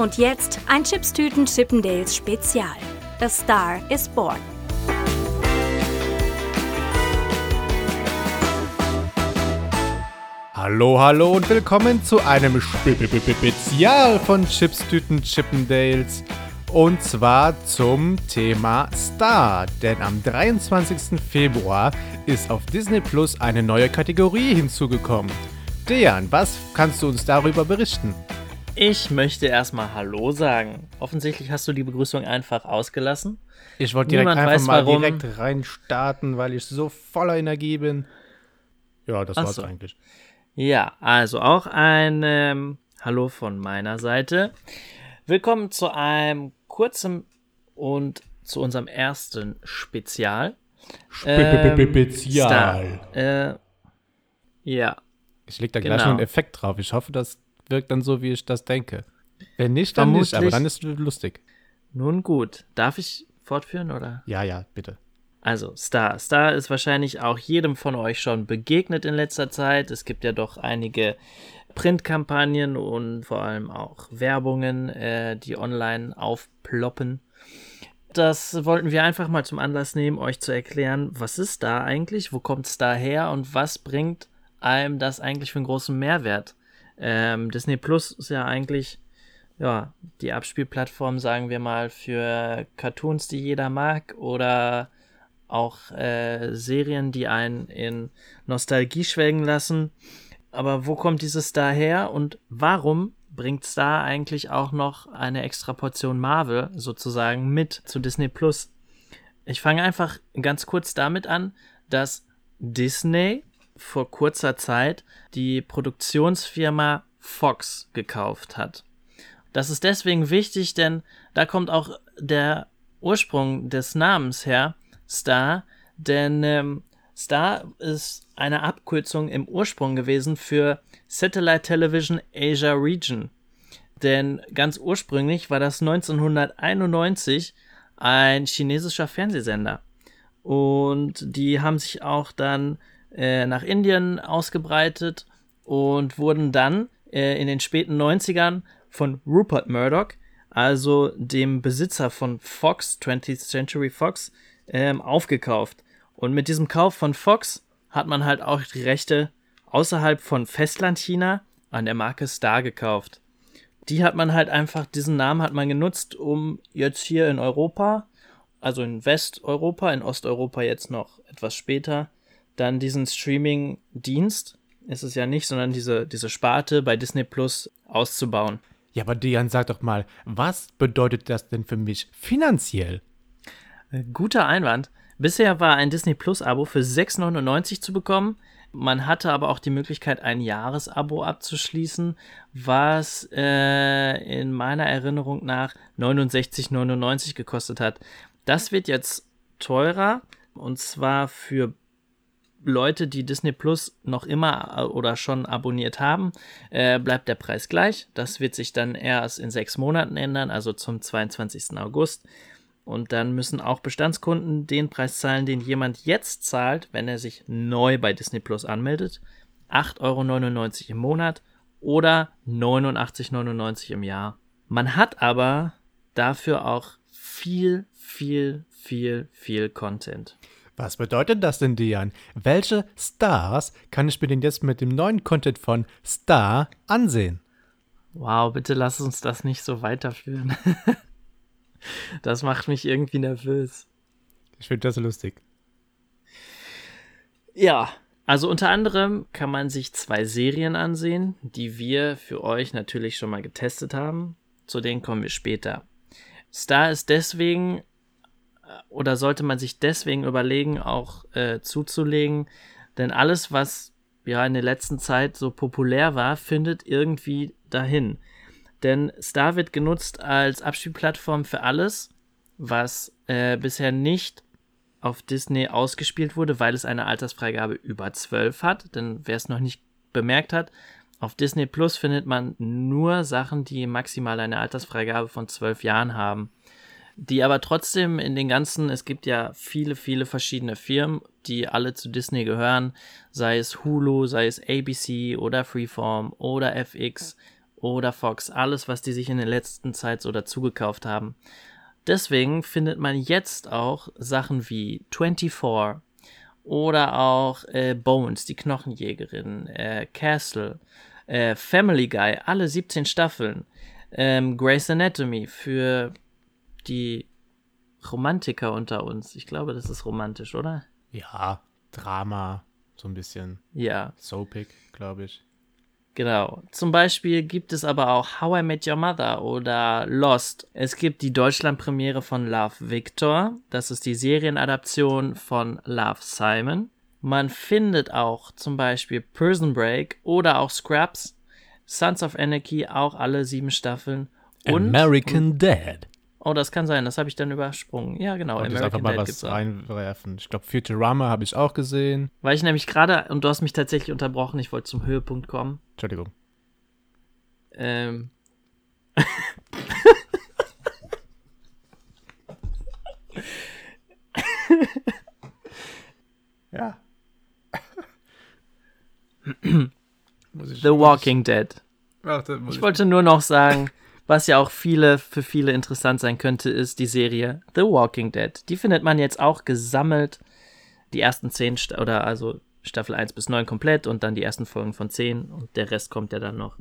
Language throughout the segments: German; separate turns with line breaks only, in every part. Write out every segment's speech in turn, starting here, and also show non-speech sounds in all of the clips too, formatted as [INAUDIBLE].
Und jetzt ein Chipstüten Chippendales Spezial. A Star is Born.
Hallo, hallo und willkommen zu einem Spezial von Chipstüten Chippendales. Und zwar zum Thema Star. Denn am 23. Februar ist auf Disney Plus eine neue Kategorie hinzugekommen. Dejan, was kannst du uns darüber berichten?
Ich möchte erstmal Hallo sagen. Offensichtlich hast du die Begrüßung einfach ausgelassen.
Ich wollte direkt Niemand einfach weiß, mal warum. direkt reinstarten, weil ich so voller Energie bin. Ja, das Ach war's so. eigentlich.
Ja, also auch ein ähm, Hallo von meiner Seite. Willkommen zu einem kurzen und zu unserem ersten Spezial.
Spezial.
Ähm, äh, ja.
Ich leg da gleich genau. noch einen Effekt drauf. Ich hoffe, das wirkt dann so, wie ich das denke. Wenn nicht, dann Vermutlich. nicht, aber dann ist es lustig.
Nun gut. Darf ich fortführen, oder?
Ja, ja, bitte.
Also, Star. Star ist wahrscheinlich auch jedem von euch schon begegnet in letzter Zeit. Es gibt ja doch einige Printkampagnen und vor allem auch Werbungen, äh, die online aufploppen. Das wollten wir einfach mal zum Anlass nehmen, euch zu erklären, was ist Star eigentlich, wo kommt Star her und was bringt einem das eigentlich für einen großen Mehrwert. Ähm, Disney Plus ist ja eigentlich ja, die Abspielplattform, sagen wir mal, für Cartoons, die jeder mag oder auch äh, Serien, die einen in Nostalgie schwelgen lassen. Aber wo kommt dieses Star her und warum bringt Star eigentlich auch noch eine extra Portion Marvel sozusagen mit zu Disney Plus? Ich fange einfach ganz kurz damit an, dass Disney vor kurzer Zeit die Produktionsfirma Fox gekauft hat. Das ist deswegen wichtig, denn da kommt auch der Ursprung des Namens her, Star, denn ähm, Star ist eine Abkürzung im Ursprung gewesen für Satellite Television Asia Region. Denn ganz ursprünglich war das 1991 ein chinesischer Fernsehsender. Und die haben sich auch dann äh, nach Indien ausgebreitet und wurden dann äh, in den späten 90ern von Rupert Murdoch, also dem Besitzer von Fox, 20th Century Fox, ähm, aufgekauft. Und mit diesem Kauf von Fox hat man halt auch die Rechte außerhalb von Festlandchina an der Marke Star gekauft. Die hat man halt einfach, diesen Namen hat man genutzt, um jetzt hier in Europa, also in Westeuropa, in Osteuropa jetzt noch etwas später, dann diesen Streaming-Dienst, ist es ja nicht, sondern diese, diese Sparte bei Disney Plus auszubauen.
Ja, aber Dian, sag doch mal, was bedeutet das denn für mich finanziell?
Guter Einwand. Bisher war ein Disney Plus Abo für 6,99 zu bekommen. Man hatte aber auch die Möglichkeit, ein Jahresabo abzuschließen, was äh, in meiner Erinnerung nach 69,99 gekostet hat. Das wird jetzt teurer und zwar für Leute, die Disney Plus noch immer äh, oder schon abonniert haben, äh, bleibt der Preis gleich. Das wird sich dann erst in sechs Monaten ändern, also zum 22. August. Und dann müssen auch Bestandskunden den Preis zahlen, den jemand jetzt zahlt, wenn er sich neu bei Disney Plus anmeldet. 8,99 Euro im Monat oder 89,99 im Jahr. Man hat aber dafür auch viel, viel, viel, viel Content.
Was bedeutet das denn, Dian? Welche Stars kann ich mir denn jetzt mit dem neuen Content von Star ansehen?
Wow, bitte lass uns das nicht so weiterführen. [LAUGHS] Das macht mich irgendwie nervös.
Ich finde das lustig.
Ja, also unter anderem kann man sich zwei Serien ansehen, die wir für euch natürlich schon mal getestet haben. Zu denen kommen wir später. Star ist deswegen oder sollte man sich deswegen überlegen, auch äh, zuzulegen, denn alles, was ja in der letzten Zeit so populär war, findet irgendwie dahin. Denn Star wird genutzt als Abspielplattform für alles, was äh, bisher nicht auf Disney ausgespielt wurde, weil es eine Altersfreigabe über 12 hat. Denn wer es noch nicht bemerkt hat, auf Disney Plus findet man nur Sachen, die maximal eine Altersfreigabe von 12 Jahren haben. Die aber trotzdem in den ganzen, es gibt ja viele, viele verschiedene Firmen, die alle zu Disney gehören, sei es Hulu, sei es ABC oder Freeform oder FX oder Fox, alles, was die sich in der letzten Zeit so dazugekauft haben. Deswegen findet man jetzt auch Sachen wie 24 oder auch äh, Bones, die Knochenjägerin, äh, Castle, äh, Family Guy, alle 17 Staffeln, ähm, Grey's Anatomy für die Romantiker unter uns. Ich glaube, das ist romantisch, oder?
Ja, Drama, so ein bisschen.
Ja.
Soapig, glaube ich.
Genau. Zum Beispiel gibt es aber auch How I Met Your Mother oder Lost. Es gibt die Deutschlandpremiere von Love Victor. Das ist die Serienadaption von Love Simon. Man findet auch zum Beispiel Prison Break oder auch Scraps, Sons of Anarchy, auch alle sieben Staffeln.
Und, American Dad.
Oh, das kann sein, das habe ich dann übersprungen. Ja, genau.
Ich einfach mal Dad was reinwerfen. Ich glaube, Futurama habe ich auch gesehen.
Weil ich nämlich gerade, und du hast mich tatsächlich unterbrochen, ich wollte zum Höhepunkt kommen.
Entschuldigung.
Ähm. [LAUGHS]
ja. [LAUGHS]
The Walking Dead. Ach, ich wollte nur noch sagen, was ja auch viele, für viele interessant sein könnte, ist die Serie The Walking Dead. Die findet man jetzt auch gesammelt. Die ersten zehn, oder also Staffel 1 bis 9 komplett und dann die ersten Folgen von 10 und der Rest kommt ja dann noch.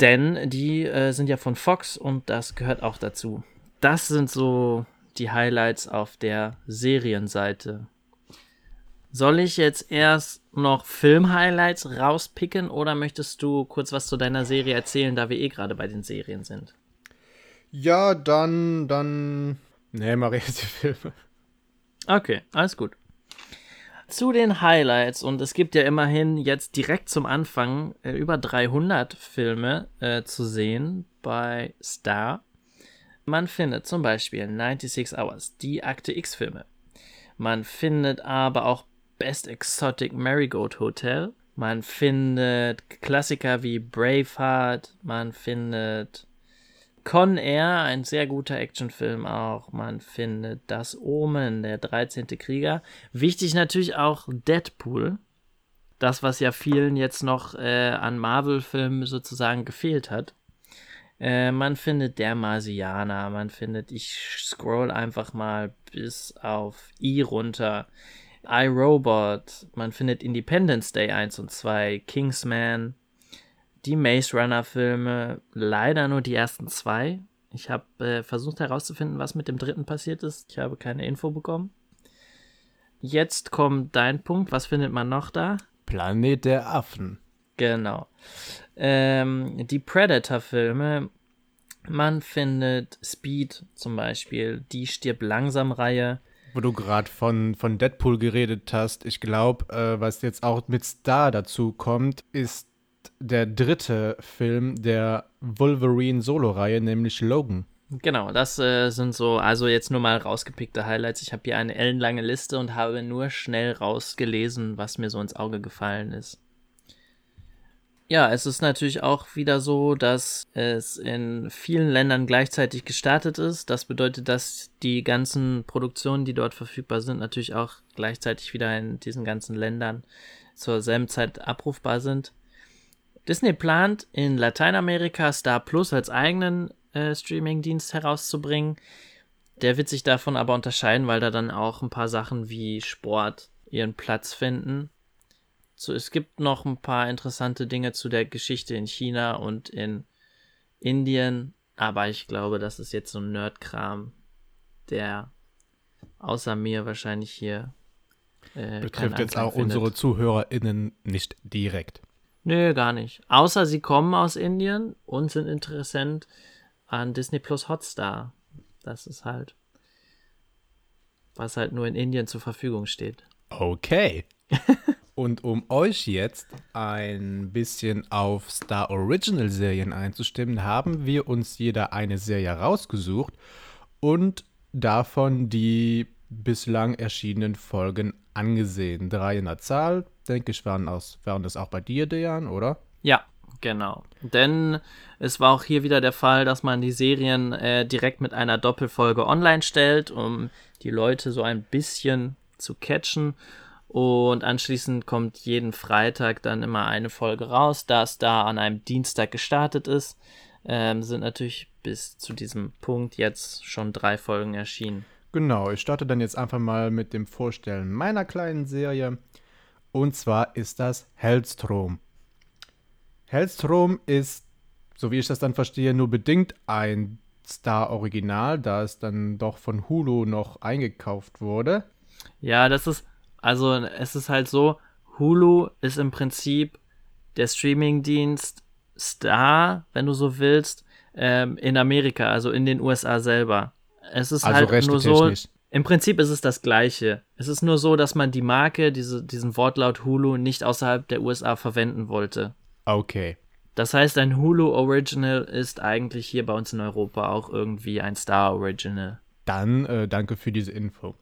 Denn die äh, sind ja von Fox und das gehört auch dazu. Das sind so die Highlights auf der Serienseite. Soll ich jetzt erst noch Film-Highlights rauspicken oder möchtest du kurz was zu deiner Serie erzählen, da wir eh gerade bei den Serien sind?
Ja, dann, dann. Nee, mach ich jetzt die Filme.
Okay, alles gut. Zu den Highlights, und es gibt ja immerhin jetzt direkt zum Anfang äh, über 300 Filme äh, zu sehen bei Star. Man findet zum Beispiel 96 Hours, die Akte X-Filme. Man findet aber auch Best Exotic Marigold Hotel. Man findet Klassiker wie Braveheart. Man findet Con Air, ein sehr guter Actionfilm auch. Man findet Das Omen, der 13. Krieger. Wichtig natürlich auch Deadpool. Das, was ja vielen jetzt noch äh, an Marvel-Filmen sozusagen gefehlt hat. Äh, man findet Der Marsianer, man findet, ich scroll einfach mal bis auf I runter iRobot, man findet Independence Day 1 und 2, Kingsman, die Maze Runner Filme, leider nur die ersten zwei. Ich habe äh, versucht herauszufinden, was mit dem dritten passiert ist. Ich habe keine Info bekommen. Jetzt kommt dein Punkt. Was findet man noch da?
Planet der Affen.
Genau. Ähm, die Predator-Filme. Man findet Speed zum Beispiel, die stirbt langsam Reihe
wo du gerade von, von Deadpool geredet hast, ich glaube, äh, was jetzt auch mit Star dazu kommt, ist der dritte Film der Wolverine-Solo-Reihe, nämlich Logan.
Genau, das äh, sind so, also jetzt nur mal rausgepickte Highlights. Ich habe hier eine ellenlange Liste und habe nur schnell rausgelesen, was mir so ins Auge gefallen ist. Ja, es ist natürlich auch wieder so, dass es in vielen Ländern gleichzeitig gestartet ist. Das bedeutet, dass die ganzen Produktionen, die dort verfügbar sind, natürlich auch gleichzeitig wieder in diesen ganzen Ländern zur selben Zeit abrufbar sind. Disney plant in Lateinamerika Star Plus als eigenen äh, Streaming-Dienst herauszubringen. Der wird sich davon aber unterscheiden, weil da dann auch ein paar Sachen wie Sport ihren Platz finden so, es gibt noch ein paar interessante Dinge zu der Geschichte in China und in Indien, aber ich glaube, das ist jetzt so ein Nerdkram, der außer mir wahrscheinlich hier
äh, betrifft jetzt auch findet. unsere ZuhörerInnen nicht direkt.
Nö, gar nicht. Außer sie kommen aus Indien und sind interessant an Disney Plus Hotstar. Das ist halt, was halt nur in Indien zur Verfügung steht.
Okay. [LAUGHS] Und um euch jetzt ein bisschen auf Star Original Serien einzustimmen, haben wir uns jeder eine Serie rausgesucht und davon die bislang erschienenen Folgen angesehen. Drei in der Zahl, denke ich, waren, aus, waren das auch bei dir, Dejan, oder?
Ja, genau. Denn es war auch hier wieder der Fall, dass man die Serien äh, direkt mit einer Doppelfolge online stellt, um die Leute so ein bisschen zu catchen. Und anschließend kommt jeden Freitag dann immer eine Folge raus. Da es da an einem Dienstag gestartet ist, ähm, sind natürlich bis zu diesem Punkt jetzt schon drei Folgen erschienen.
Genau, ich starte dann jetzt einfach mal mit dem Vorstellen meiner kleinen Serie. Und zwar ist das Hellstrom. Hellstrom ist, so wie ich das dann verstehe, nur bedingt ein Star-Original, da es dann doch von Hulu noch eingekauft wurde.
Ja, das ist, also es ist halt so, Hulu ist im Prinzip der Streamingdienst Star, wenn du so willst, ähm, in Amerika, also in den USA selber. Es ist also halt nur so. Im Prinzip ist es das Gleiche. Es ist nur so, dass man die Marke, diese, diesen Wortlaut Hulu, nicht außerhalb der USA verwenden wollte.
Okay.
Das heißt, ein Hulu Original ist eigentlich hier bei uns in Europa auch irgendwie ein Star Original.
Dann äh, danke für diese Info.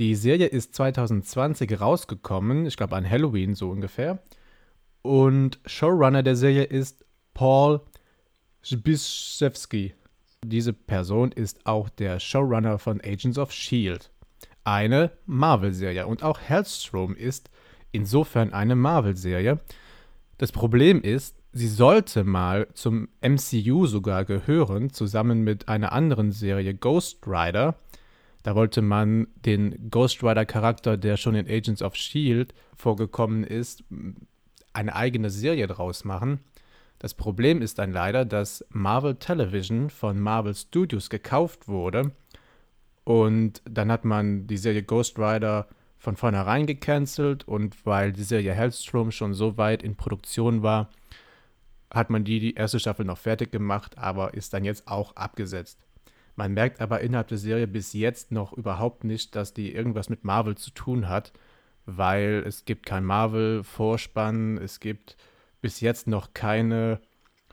Die Serie ist 2020 rausgekommen, ich glaube an Halloween so ungefähr. Und Showrunner der Serie ist Paul Zbyszewski. Diese Person ist auch der Showrunner von Agents of Shield, eine Marvel-Serie. Und auch Hellstrom ist insofern eine Marvel-Serie. Das Problem ist, sie sollte mal zum MCU sogar gehören, zusammen mit einer anderen Serie Ghost Rider. Da wollte man den Ghost Rider-Charakter, der schon in Agents of Shield vorgekommen ist, eine eigene Serie draus machen. Das Problem ist dann leider, dass Marvel Television von Marvel Studios gekauft wurde und dann hat man die Serie Ghost Rider von vornherein gecancelt und weil die Serie Hellstrom schon so weit in Produktion war, hat man die, die erste Staffel noch fertig gemacht, aber ist dann jetzt auch abgesetzt. Man merkt aber innerhalb der Serie bis jetzt noch überhaupt nicht, dass die irgendwas mit Marvel zu tun hat, weil es gibt kein Marvel-Vorspann, es gibt bis jetzt noch keine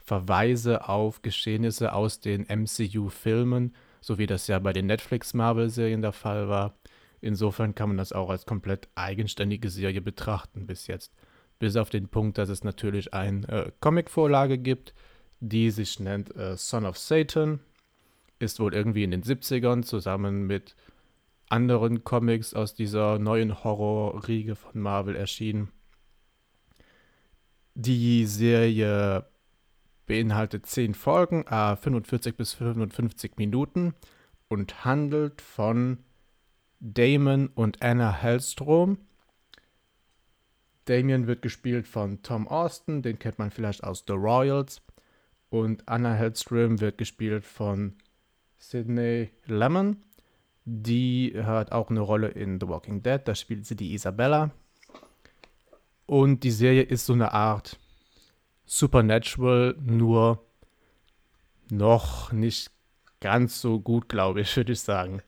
Verweise auf Geschehnisse aus den MCU-Filmen, so wie das ja bei den Netflix-Marvel-Serien der Fall war. Insofern kann man das auch als komplett eigenständige Serie betrachten bis jetzt. Bis auf den Punkt, dass es natürlich eine äh, Comic-Vorlage gibt, die sich nennt äh, Son of Satan. Ist wohl irgendwie in den 70ern zusammen mit anderen Comics aus dieser neuen Horror-Riege von Marvel erschienen. Die Serie beinhaltet 10 Folgen, äh, 45 bis 55 Minuten und handelt von Damon und Anna Hellstrom. Damien wird gespielt von Tom Austin, den kennt man vielleicht aus The Royals. Und Anna Hellstrom wird gespielt von Sidney Lemon. Die hat auch eine Rolle in The Walking Dead, da spielt sie die Isabella. Und die Serie ist so eine Art Supernatural, nur noch nicht ganz so gut, glaube ich, würde ich sagen.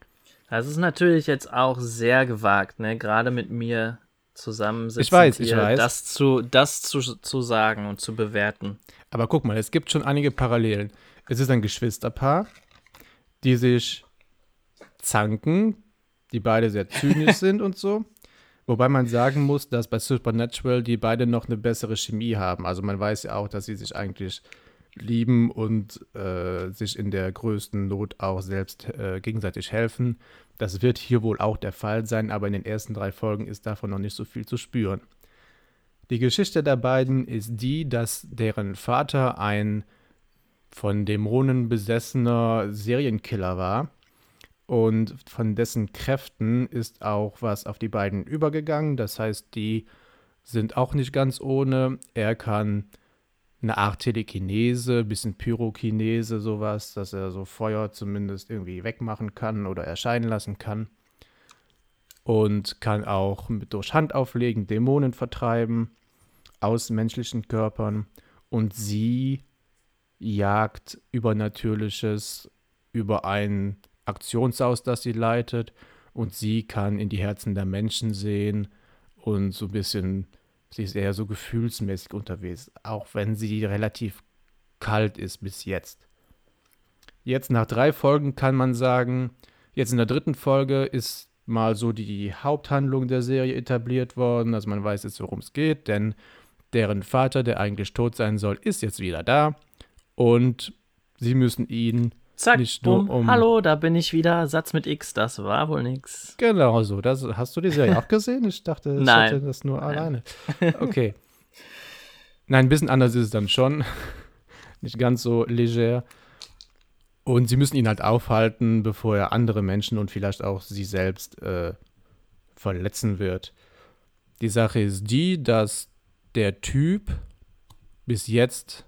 Das ist natürlich jetzt auch sehr gewagt, ne? Gerade mit mir zusammensitzen.
Ich weiß, ich weiß.
Das, zu, das zu, zu sagen und zu bewerten.
Aber guck mal, es gibt schon einige Parallelen. Es ist ein Geschwisterpaar, die sich zanken, die beide sehr zynisch [LAUGHS] sind und so. Wobei man sagen muss, dass bei Supernatural die beide noch eine bessere Chemie haben. Also man weiß ja auch, dass sie sich eigentlich lieben und äh, sich in der größten Not auch selbst äh, gegenseitig helfen. Das wird hier wohl auch der Fall sein, aber in den ersten drei Folgen ist davon noch nicht so viel zu spüren. Die Geschichte der beiden ist die, dass deren Vater ein von Dämonen besessener Serienkiller war und von dessen Kräften ist auch was auf die beiden übergegangen. Das heißt, die sind auch nicht ganz ohne. Er kann eine Art Telekinese, bisschen Pyrokinese, sowas, dass er so Feuer zumindest irgendwie wegmachen kann oder erscheinen lassen kann. Und kann auch mit durch Handauflegen Dämonen vertreiben aus menschlichen Körpern. Und sie jagt Übernatürliches über einen Aktionshaus, das sie leitet. Und sie kann in die Herzen der Menschen sehen und so ein bisschen, sie ist eher so gefühlsmäßig unterwegs, auch wenn sie relativ kalt ist bis jetzt. Jetzt nach drei Folgen kann man sagen, jetzt in der dritten Folge ist mal so die Haupthandlung der Serie etabliert worden. Also man weiß jetzt, worum es geht, denn deren Vater, der eigentlich tot sein soll, ist jetzt wieder da und sie müssen ihn
Zack,
Nicht nur
bumm,
um-
hallo, da bin ich wieder. Satz mit X, das war wohl nix.
Genau so. Das, hast du die Serie auch gesehen? Ich dachte, ich
Nein.
hatte das nur alleine. [LAUGHS] Okay. Nein, ein bisschen anders ist es dann schon. [LAUGHS] Nicht ganz so leger. Und sie müssen ihn halt aufhalten, bevor er andere Menschen und vielleicht auch sie selbst äh, verletzen wird. Die Sache ist die, dass der Typ bis jetzt,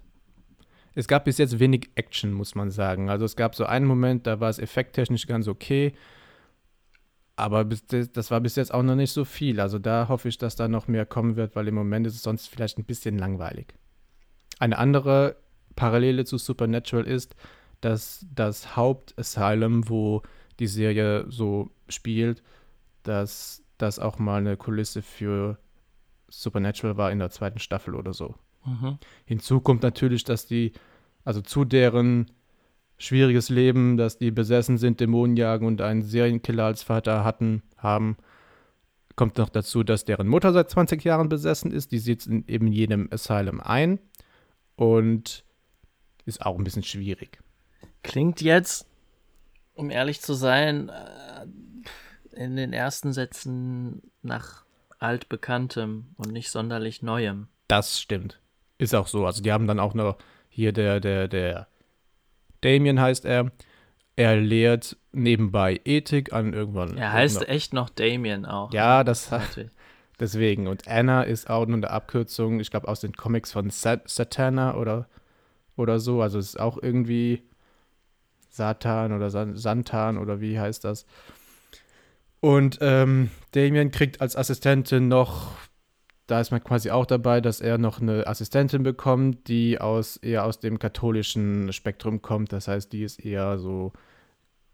es gab bis jetzt wenig Action, muss man sagen. Also es gab so einen Moment, da war es effekttechnisch ganz okay. Aber das war bis jetzt auch noch nicht so viel. Also da hoffe ich, dass da noch mehr kommen wird, weil im Moment ist es sonst vielleicht ein bisschen langweilig. Eine andere Parallele zu Supernatural ist, dass das Hauptasylum, wo die Serie so spielt, dass das auch mal eine Kulisse für Supernatural war in der zweiten Staffel oder so.
Mhm.
Hinzu kommt natürlich, dass die, also zu deren schwieriges Leben, dass die besessen sind, Dämonen jagen und einen Serienkiller als Vater hatten, haben, kommt noch dazu, dass deren Mutter seit 20 Jahren besessen ist. Die sitzt in eben jedem Asylum ein und ist auch ein bisschen schwierig.
Klingt jetzt, um ehrlich zu sein, äh, in den ersten Sätzen nach altbekanntem und nicht sonderlich neuem.
Das stimmt. Ist auch so. Also die haben dann auch noch hier der, der, der Damien heißt er. Er lehrt nebenbei Ethik an irgendwann.
Er heißt
irgendeiner-
echt noch Damien auch.
Ja, das
Natürlich.
deswegen. Und Anna ist auch nur eine Abkürzung, ich glaube, aus den Comics von Sat Satana oder, oder so. Also es ist auch irgendwie Satan oder San Santan oder wie heißt das. Und ähm, Damien kriegt als Assistentin noch, da ist man quasi auch dabei, dass er noch eine Assistentin bekommt, die aus eher aus dem katholischen Spektrum kommt. Das heißt, die ist eher so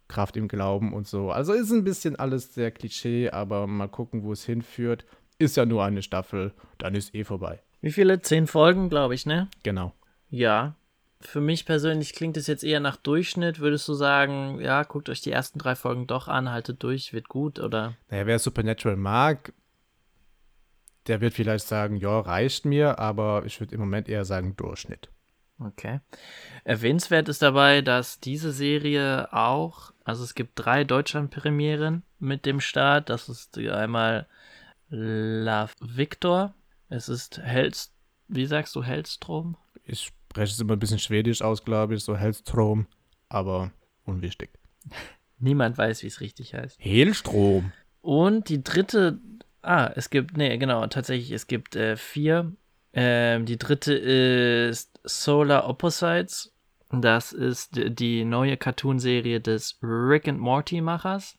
Kraft im Glauben und so. Also ist ein bisschen alles sehr Klischee, aber mal gucken, wo es hinführt. Ist ja nur eine Staffel, dann ist eh vorbei.
Wie viele? Zehn Folgen, glaube ich, ne?
Genau.
Ja. Für mich persönlich klingt es jetzt eher nach Durchschnitt. Würdest du sagen, ja, guckt euch die ersten drei Folgen doch an, haltet durch, wird gut, oder?
Naja, wer Supernatural mag, der wird vielleicht sagen, ja, reicht mir, aber ich würde im Moment eher sagen Durchschnitt.
Okay. Erwähnenswert ist dabei, dass diese Serie auch, also es gibt drei Deutschland-Premieren mit dem Start. Das ist einmal Love Victor, es ist Hels, wie sagst du, Hellstrom?
Ich spreche es immer ein bisschen schwedisch aus, glaube ich, so Hellstrom, aber unwichtig. [LAUGHS]
Niemand weiß, wie es richtig heißt.
Hellstrom.
Und die dritte, ah, es gibt, nee, genau, tatsächlich, es gibt äh, vier. Ähm, die dritte ist Solar Opposites. Das ist die neue Cartoonserie des Rick and Morty Machers.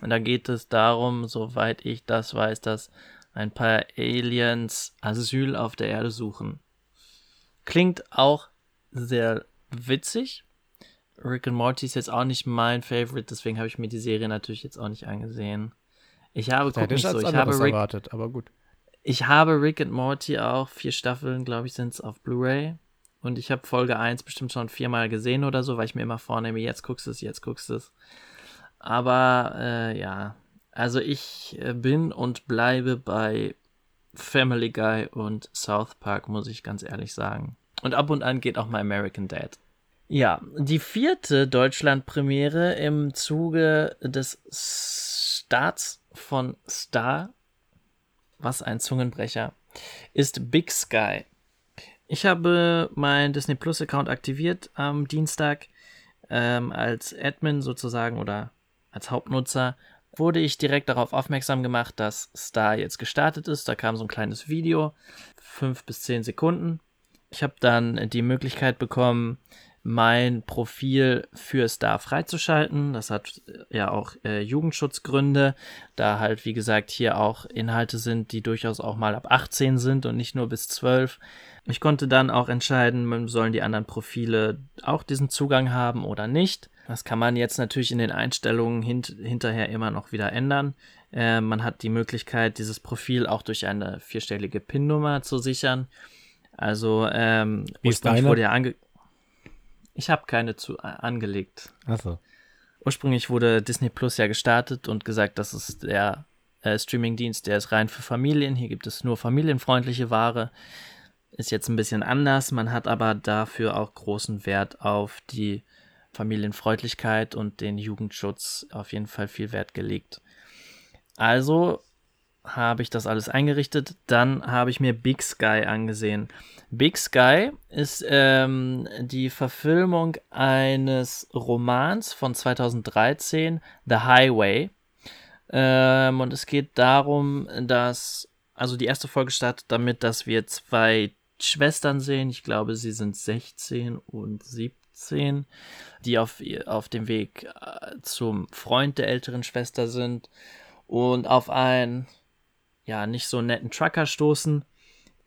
Und da geht es darum, soweit ich das weiß, dass ein paar Aliens Asyl auf der Erde suchen. Klingt auch sehr witzig. Rick and Morty ist jetzt auch nicht mein Favorite, deswegen habe ich mir die Serie natürlich jetzt auch nicht angesehen. Ich habe, guck
ich
so, ich habe, Rick,
erwartet, aber gut.
ich habe Rick and Morty auch, vier Staffeln, glaube ich, sind es auf Blu-ray. Und ich habe Folge 1 bestimmt schon viermal gesehen oder so, weil ich mir immer vornehme, jetzt guckst du es, jetzt guckst du es. Aber äh, ja, also ich äh, bin und bleibe bei Family Guy und South Park, muss ich ganz ehrlich sagen. Und ab und an geht auch mal American Dad. Ja, die vierte Deutschland-Premiere im Zuge des Starts von Star, was ein Zungenbrecher, ist Big Sky. Ich habe meinen Disney Plus Account aktiviert am Dienstag. Ähm, als Admin sozusagen oder als Hauptnutzer wurde ich direkt darauf aufmerksam gemacht, dass Star jetzt gestartet ist. Da kam so ein kleines Video, fünf bis zehn Sekunden. Ich habe dann die Möglichkeit bekommen, mein Profil für Star freizuschalten. Das hat äh, ja auch äh, Jugendschutzgründe, da halt, wie gesagt, hier auch Inhalte sind, die durchaus auch mal ab 18 sind und nicht nur bis 12. Ich konnte dann auch entscheiden, sollen die anderen Profile auch diesen Zugang haben oder nicht. Das kann man jetzt natürlich in den Einstellungen hint hinterher immer noch wieder ändern. Äh, man hat die Möglichkeit, dieses Profil auch durch eine vierstellige PIN-Nummer zu sichern. Also, ähm,
Wie ist deine?
wurde ja ange ich habe keine zu, äh, angelegt.
Achso.
Ursprünglich wurde Disney Plus ja gestartet und gesagt, das ist der äh, Streamingdienst, der ist rein für Familien. Hier gibt es nur familienfreundliche Ware. Ist jetzt ein bisschen anders. Man hat aber dafür auch großen Wert auf die Familienfreundlichkeit und den Jugendschutz auf jeden Fall viel Wert gelegt. Also habe ich das alles eingerichtet. Dann habe ich mir Big Sky angesehen. Big Sky ist ähm, die Verfilmung eines Romans von 2013, The Highway. Ähm, und es geht darum, dass, also die erste Folge startet damit, dass wir zwei Schwestern sehen. Ich glaube, sie sind 16 und 17, die auf, auf dem Weg äh, zum Freund der älteren Schwester sind und auf ein ja, nicht so netten Trucker stoßen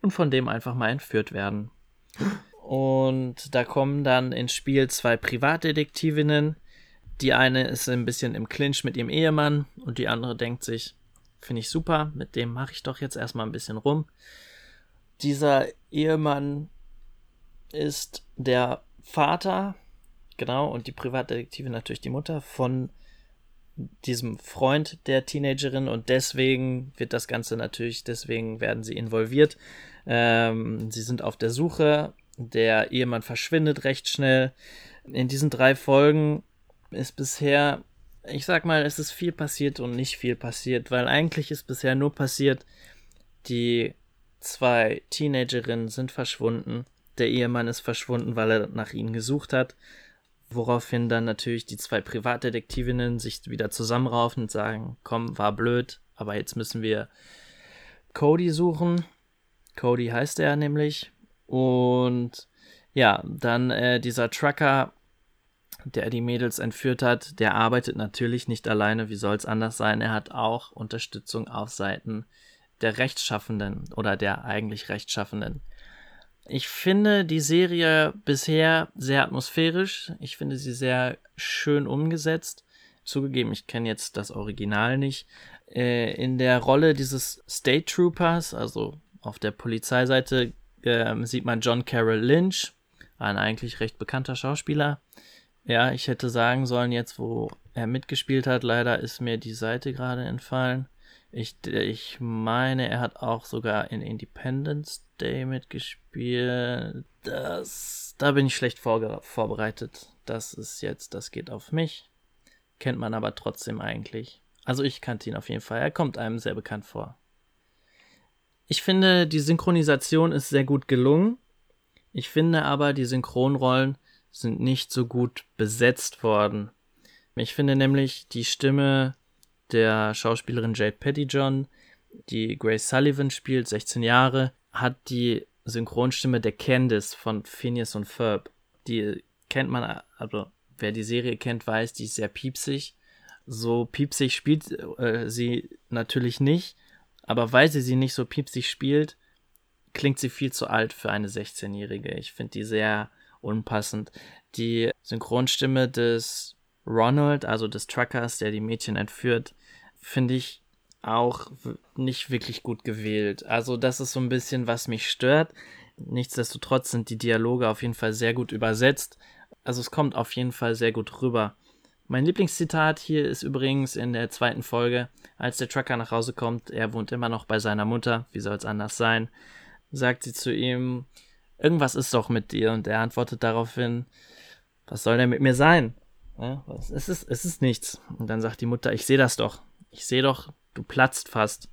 und von dem einfach mal entführt werden. Und da kommen dann ins Spiel zwei Privatdetektivinnen. Die eine ist ein bisschen im Clinch mit ihrem Ehemann und die andere denkt sich, finde ich super, mit dem mache ich doch jetzt erstmal ein bisschen rum. Dieser Ehemann ist der Vater, genau, und die Privatdetektive natürlich die Mutter von diesem Freund der Teenagerin und deswegen wird das Ganze natürlich, deswegen werden sie involviert. Ähm, sie sind auf der Suche, der Ehemann verschwindet recht schnell. In diesen drei Folgen ist bisher, ich sag mal, es ist viel passiert und nicht viel passiert, weil eigentlich ist bisher nur passiert, die zwei Teenagerinnen sind verschwunden, der Ehemann ist verschwunden, weil er nach ihnen gesucht hat. Woraufhin dann natürlich die zwei Privatdetektivinnen sich wieder zusammenraufen und sagen, komm, war blöd, aber jetzt müssen wir Cody suchen. Cody heißt er nämlich. Und ja, dann äh, dieser Trucker, der die Mädels entführt hat, der arbeitet natürlich nicht alleine, wie soll es anders sein? Er hat auch Unterstützung auf Seiten der Rechtschaffenden oder der eigentlich Rechtschaffenden. Ich finde die Serie bisher sehr atmosphärisch. Ich finde sie sehr schön umgesetzt. Zugegeben, ich kenne jetzt das Original nicht. Äh, in der Rolle dieses State Troopers, also auf der Polizeiseite, äh, sieht man John Carroll Lynch, ein eigentlich recht bekannter Schauspieler. Ja, ich hätte sagen sollen, jetzt wo er mitgespielt hat, leider ist mir die Seite gerade entfallen. Ich, ich meine, er hat auch sogar in Independence Day mitgespielt. Das, da bin ich schlecht vorbereitet. Das ist jetzt, das geht auf mich. Kennt man aber trotzdem eigentlich. Also ich kannte ihn auf jeden Fall. Er kommt einem sehr bekannt vor. Ich finde, die Synchronisation ist sehr gut gelungen. Ich finde aber, die Synchronrollen sind nicht so gut besetzt worden. Ich finde nämlich, die Stimme der Schauspielerin Jade Pettyjohn, die Grace Sullivan spielt, 16 Jahre, hat die Synchronstimme der Candice von Phineas und Ferb. Die kennt man, also wer die Serie kennt, weiß, die ist sehr piepsig. So piepsig spielt äh, sie natürlich nicht, aber weil sie sie nicht so piepsig spielt, klingt sie viel zu alt für eine 16-Jährige. Ich finde die sehr unpassend. Die Synchronstimme des Ronald, also des Truckers, der die Mädchen entführt, finde ich auch nicht wirklich gut gewählt. Also das ist so ein bisschen, was mich stört. Nichtsdestotrotz sind die Dialoge auf jeden Fall sehr gut übersetzt. Also es kommt auf jeden Fall sehr gut rüber. Mein Lieblingszitat hier ist übrigens in der zweiten Folge, als der Trucker nach Hause kommt, er wohnt immer noch bei seiner Mutter, wie soll es anders sein, sagt sie zu ihm, irgendwas ist doch mit dir und er antwortet daraufhin, was soll denn mit mir sein? Ja, es, ist, es ist nichts. Und dann sagt die Mutter, ich sehe das doch. Ich sehe doch, du platzt fast.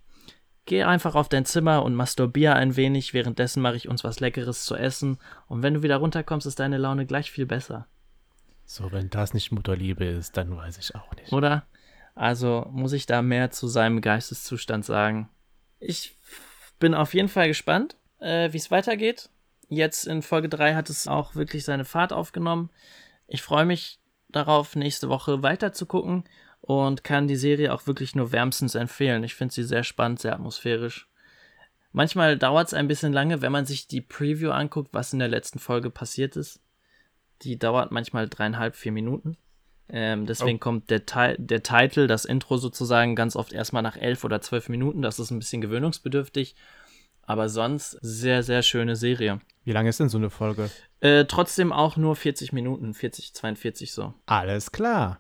Geh einfach auf dein Zimmer und masturbier ein wenig, währenddessen mache ich uns was Leckeres zu essen, und wenn du wieder runterkommst, ist deine Laune gleich viel besser.
So, wenn das nicht Mutterliebe ist, dann weiß ich auch nicht.
Oder? Also muss ich da mehr zu seinem Geisteszustand sagen. Ich bin auf jeden Fall gespannt, äh, wie es weitergeht. Jetzt in Folge 3 hat es auch wirklich seine Fahrt aufgenommen. Ich freue mich darauf, nächste Woche weiter zu gucken und kann die Serie auch wirklich nur wärmstens empfehlen. Ich finde sie sehr spannend, sehr atmosphärisch. Manchmal dauert es ein bisschen lange, wenn man sich die Preview anguckt, was in der letzten Folge passiert ist. Die dauert manchmal dreieinhalb, vier Minuten. Ähm, deswegen oh. kommt der, der Titel, das Intro sozusagen, ganz oft erstmal nach elf oder zwölf Minuten. Das ist ein bisschen gewöhnungsbedürftig. Aber sonst sehr, sehr schöne Serie.
Wie lange ist denn so eine Folge?
Äh, trotzdem auch nur 40 Minuten, 40, 42 so.
Alles klar.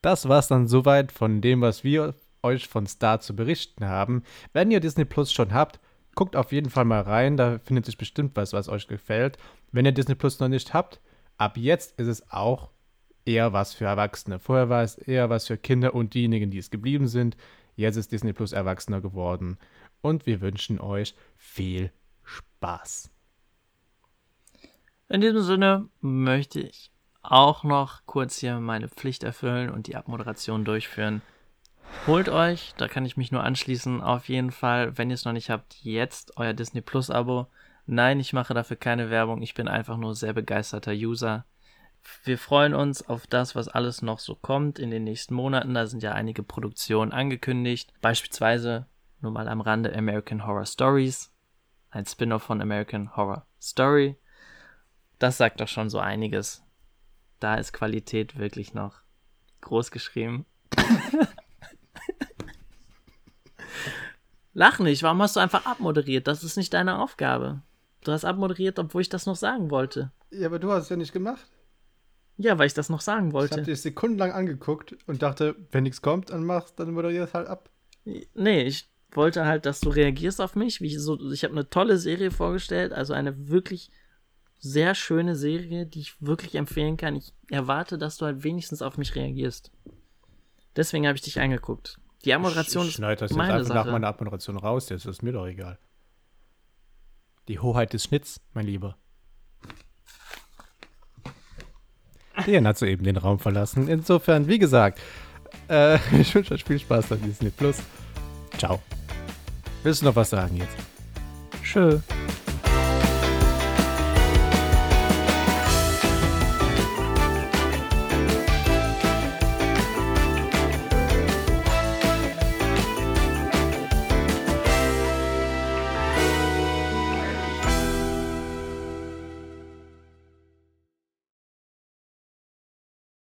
Das war's dann soweit von dem, was wir euch von Star zu berichten haben. Wenn ihr Disney Plus schon habt, guckt auf jeden Fall mal rein. Da findet sich bestimmt was, was euch gefällt. Wenn ihr Disney Plus noch nicht habt, ab jetzt ist es auch eher was für Erwachsene. Vorher war es eher was für Kinder und diejenigen, die es geblieben sind. Jetzt ist Disney Plus Erwachsener geworden. Und wir wünschen euch viel Spaß.
In diesem Sinne möchte ich auch noch kurz hier meine Pflicht erfüllen und die Abmoderation durchführen. Holt euch, da kann ich mich nur anschließen, auf jeden Fall, wenn ihr es noch nicht habt, jetzt euer Disney Plus Abo. Nein, ich mache dafür keine Werbung, ich bin einfach nur sehr begeisterter User. Wir freuen uns auf das, was alles noch so kommt in den nächsten Monaten. Da sind ja einige Produktionen angekündigt. Beispielsweise, nur mal am Rande, American Horror Stories. Ein Spin-off von American Horror Story. Das sagt doch schon so einiges. Da ist Qualität wirklich noch groß geschrieben. [LAUGHS] Lach nicht, warum hast du einfach abmoderiert? Das ist nicht deine Aufgabe. Du hast abmoderiert, obwohl ich das noch sagen wollte.
Ja, aber du hast es ja nicht gemacht.
Ja, weil ich das noch sagen wollte.
Ich habe dich sekundenlang angeguckt und dachte, wenn nichts kommt, dann machst, dann moderierst halt ab.
Nee, ich wollte halt, dass du reagierst auf mich. Ich so, ich habe eine tolle Serie vorgestellt, also eine wirklich sehr schöne Serie, die ich wirklich empfehlen kann. Ich erwarte, dass du halt wenigstens auf mich reagierst. Deswegen habe ich dich angeguckt. Die Abmoderation
ich schneide das
ist
jetzt
meine
einfach
Sache.
nach meiner Abmoderation raus, jetzt ist mir doch egal. Die Hoheit des Schnitts, mein Lieber. Diane hat soeben den Raum verlassen. Insofern, wie gesagt, äh, [LAUGHS] ich wünsche euch viel Spaß bei Disney Plus. Ciao. Willst du noch was sagen jetzt?
Schön.